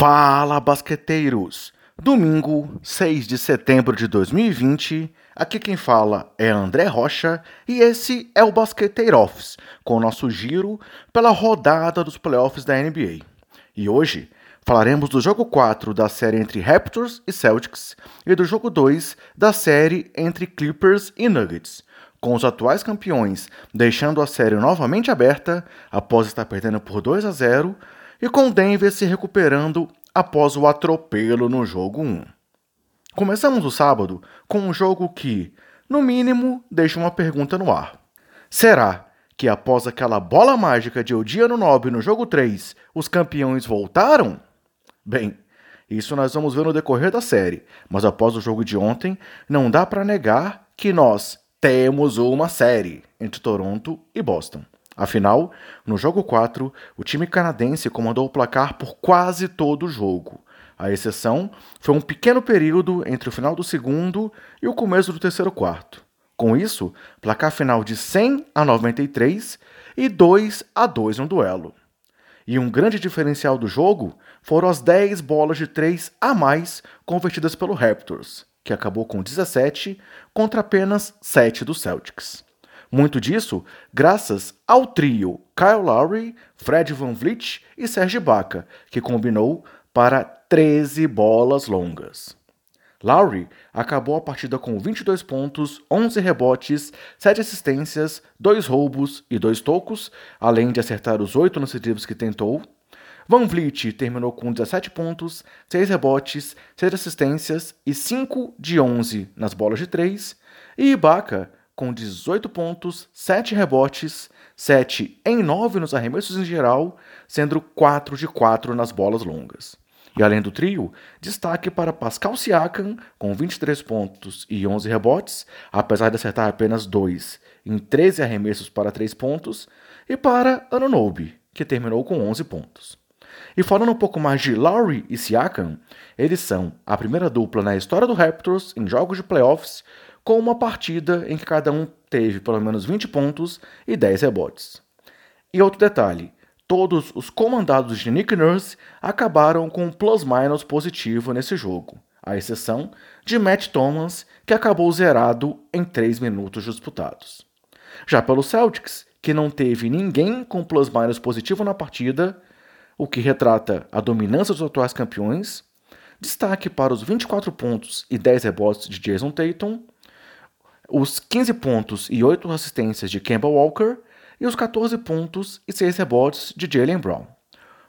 Fala, basqueteiros! Domingo, 6 de setembro de 2020, aqui quem fala é André Rocha e esse é o Basqueteiro Office, com o nosso giro pela rodada dos playoffs da NBA. E hoje falaremos do jogo 4 da série entre Raptors e Celtics e do jogo 2 da série entre Clippers e Nuggets, com os atuais campeões deixando a série novamente aberta após estar perdendo por 2 a 0 e com Denver se recuperando após o atropelo no jogo 1. Começamos o sábado com um jogo que, no mínimo, deixa uma pergunta no ar. Será que após aquela bola mágica de Odiano Nobre no jogo 3, os campeões voltaram? Bem, isso nós vamos ver no decorrer da série, mas após o jogo de ontem, não dá para negar que nós temos uma série entre Toronto e Boston. Afinal, no jogo 4, o time canadense comandou o placar por quase todo o jogo. A exceção foi um pequeno período entre o final do segundo e o começo do terceiro quarto. Com isso, placar final de 100 a 93 e 2 a 2 no duelo. E um grande diferencial do jogo foram as 10 bolas de 3 a mais convertidas pelo Raptors, que acabou com 17 contra apenas 7 do Celtics. Muito disso graças ao trio Kyle Lowry, Fred Van Vliet e Serge Ibaka, que combinou para 13 bolas longas. Lowry acabou a partida com 22 pontos, 11 rebotes, 7 assistências, 2 roubos e 2 tocos, além de acertar os 8 nos dribles que tentou. Van Vliet terminou com 17 pontos, 6 rebotes, 6 assistências e 5 de 11 nas bolas de 3. E Ibaka com 18 pontos, 7 rebotes, 7 em 9 nos arremessos em geral, sendo 4 de 4 nas bolas longas. E além do trio, destaque para Pascal Siakam, com 23 pontos e 11 rebotes, apesar de acertar apenas 2 em 13 arremessos para 3 pontos, e para Anunobi, que terminou com 11 pontos. E falando um pouco mais de Lowry e Siakam, eles são a primeira dupla na história do Raptors em jogos de playoffs com uma partida em que cada um teve pelo menos 20 pontos e 10 rebotes. E outro detalhe: todos os comandados de Nick Nurse acabaram com um plus-minus positivo nesse jogo, à exceção de Matt Thomas, que acabou zerado em 3 minutos disputados. Já pelo Celtics, que não teve ninguém com plus-minus positivo na partida, o que retrata a dominância dos atuais campeões, destaque para os 24 pontos e 10 rebotes de Jason Tatum os 15 pontos e 8 assistências de Kemba Walker e os 14 pontos e 6 rebotes de Jalen Brown.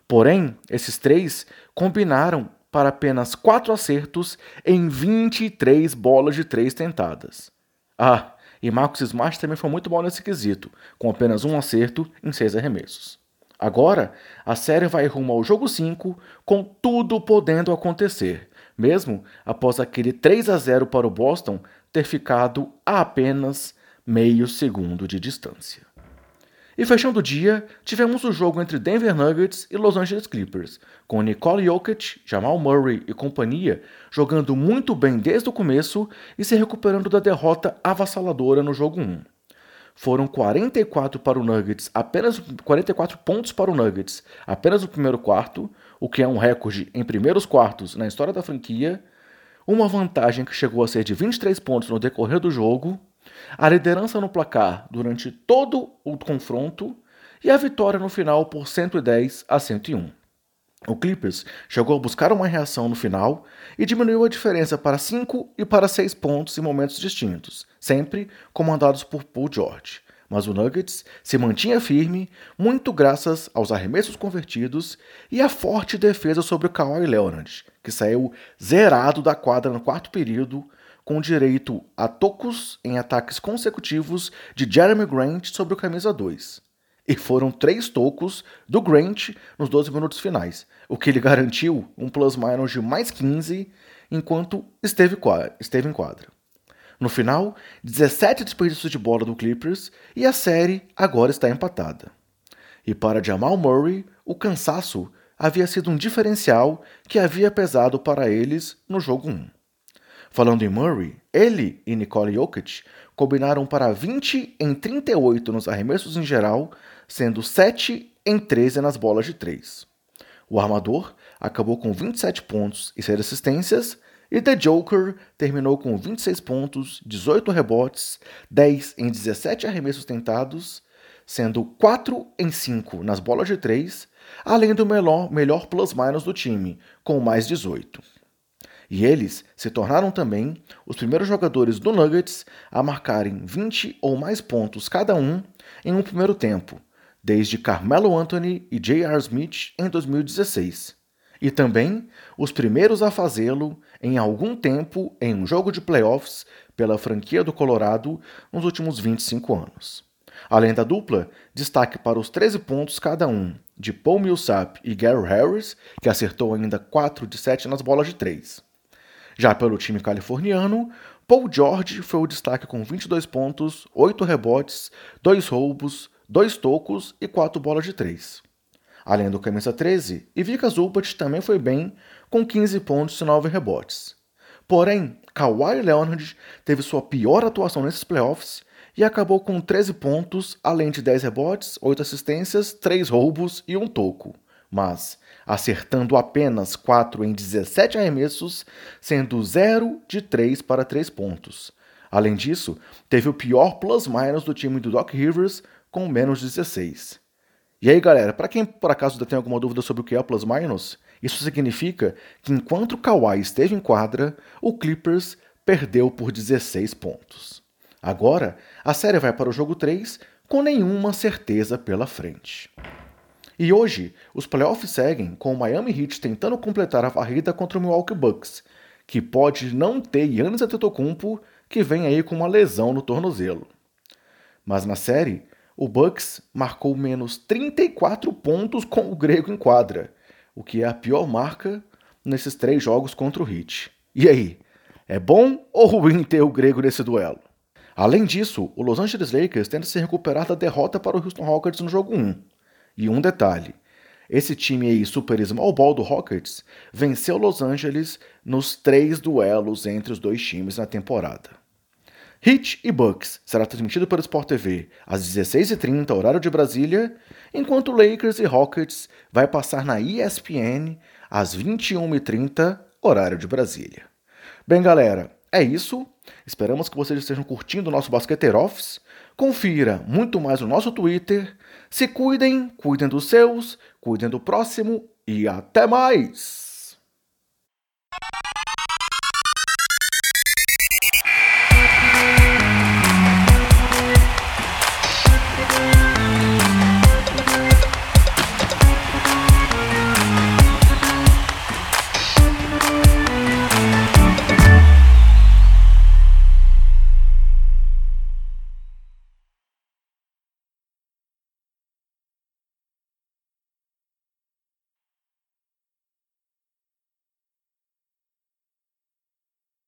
Porém, esses três combinaram para apenas 4 acertos em 23 bolas de 3 tentadas. Ah, e Marcus Smart também foi muito bom nesse quesito, com apenas um acerto em 6 arremessos. Agora, a série vai rumo ao jogo 5, com tudo podendo acontecer, mesmo após aquele 3 a 0 para o Boston ter ficado a apenas meio segundo de distância. E fechando o dia, tivemos o jogo entre Denver Nuggets e Los Angeles Clippers, com Nicole Jokic, Jamal Murray e companhia jogando muito bem desde o começo e se recuperando da derrota avassaladora no jogo 1. Foram 44 para o Nuggets, apenas 44 pontos para o Nuggets, apenas no primeiro quarto, o que é um recorde em primeiros quartos na história da franquia, uma vantagem que chegou a ser de 23 pontos no decorrer do jogo, a liderança no placar durante todo o confronto e a vitória no final por 110 a 101. O Clippers chegou a buscar uma reação no final e diminuiu a diferença para 5 e para 6 pontos em momentos distintos, sempre comandados por Paul George mas o Nuggets se mantinha firme, muito graças aos arremessos convertidos e à forte defesa sobre o Kawhi Leonard, que saiu zerado da quadra no quarto período, com direito a tocos em ataques consecutivos de Jeremy Grant sobre o camisa 2. E foram três tocos do Grant nos 12 minutos finais, o que lhe garantiu um plus-minus de mais 15 enquanto esteve, esteve em quadra. No final, 17 desperdícios de bola do Clippers e a série agora está empatada. E para Jamal Murray, o cansaço havia sido um diferencial que havia pesado para eles no jogo 1. Falando em Murray, ele e Nicole Jokic combinaram para 20 em 38 nos arremessos em geral, sendo 7 em 13 nas bolas de 3. O armador acabou com 27 pontos e 6 assistências, e The Joker terminou com 26 pontos, 18 rebotes, 10 em 17 arremessos tentados, sendo 4 em 5 nas bolas de 3, além do melhor, melhor plus-minus do time, com mais 18. E eles se tornaram também os primeiros jogadores do Nuggets a marcarem 20 ou mais pontos cada um em um primeiro tempo, desde Carmelo Anthony e J.R. Smith em 2016 e também os primeiros a fazê-lo em algum tempo em um jogo de playoffs pela franquia do Colorado nos últimos 25 anos. Além da dupla, destaque para os 13 pontos cada um de Paul Millsap e Gary Harris, que acertou ainda 4 de 7 nas bolas de 3. Já pelo time californiano, Paul George foi o destaque com 22 pontos, 8 rebotes, 2 roubos, 2 tocos e 4 bolas de 3. Além do camisa 13, Ivica Zubat também foi bem, com 15 pontos e 9 rebotes. Porém, Kawhi Leonard teve sua pior atuação nesses playoffs e acabou com 13 pontos, além de 10 rebotes, 8 assistências, 3 roubos e um toco, mas acertando apenas 4 em 17 arremessos, sendo 0 de 3 para 3 pontos. Além disso, teve o pior plus-minus do time do Doc Rivers, com menos 16. E aí, galera, para quem por acaso ainda tem alguma dúvida sobre o que é o plus minus, isso significa que enquanto o Kawhi esteve em quadra, o Clippers perdeu por 16 pontos. Agora, a série vai para o jogo 3 com nenhuma certeza pela frente. E hoje, os playoffs seguem com o Miami Heat tentando completar a varrida contra o Milwaukee Bucks, que pode não ter Giannis Antetokounmpo, que vem aí com uma lesão no tornozelo. Mas na série, o Bucks marcou menos 34 pontos com o grego em quadra, o que é a pior marca nesses três jogos contra o Heat. E aí, é bom ou ruim ter o grego nesse duelo? Além disso, o Los Angeles Lakers tenta se recuperar da derrota para o Houston Rockets no jogo 1. E um detalhe, esse time aí super small ball do Rockets venceu Los Angeles nos três duelos entre os dois times na temporada. Heat e Bucks será transmitido pelo Sport TV às 16h30, horário de Brasília, enquanto Lakers e Rockets vai passar na ESPN às 21h30, horário de Brasília. Bem, galera, é isso. Esperamos que vocês estejam curtindo o nosso Basqueteiro Office. Confira muito mais no nosso Twitter. Se cuidem, cuidem dos seus, cuidem do próximo e até mais!